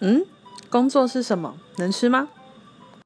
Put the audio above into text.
嗯工作是什么？能吃吗？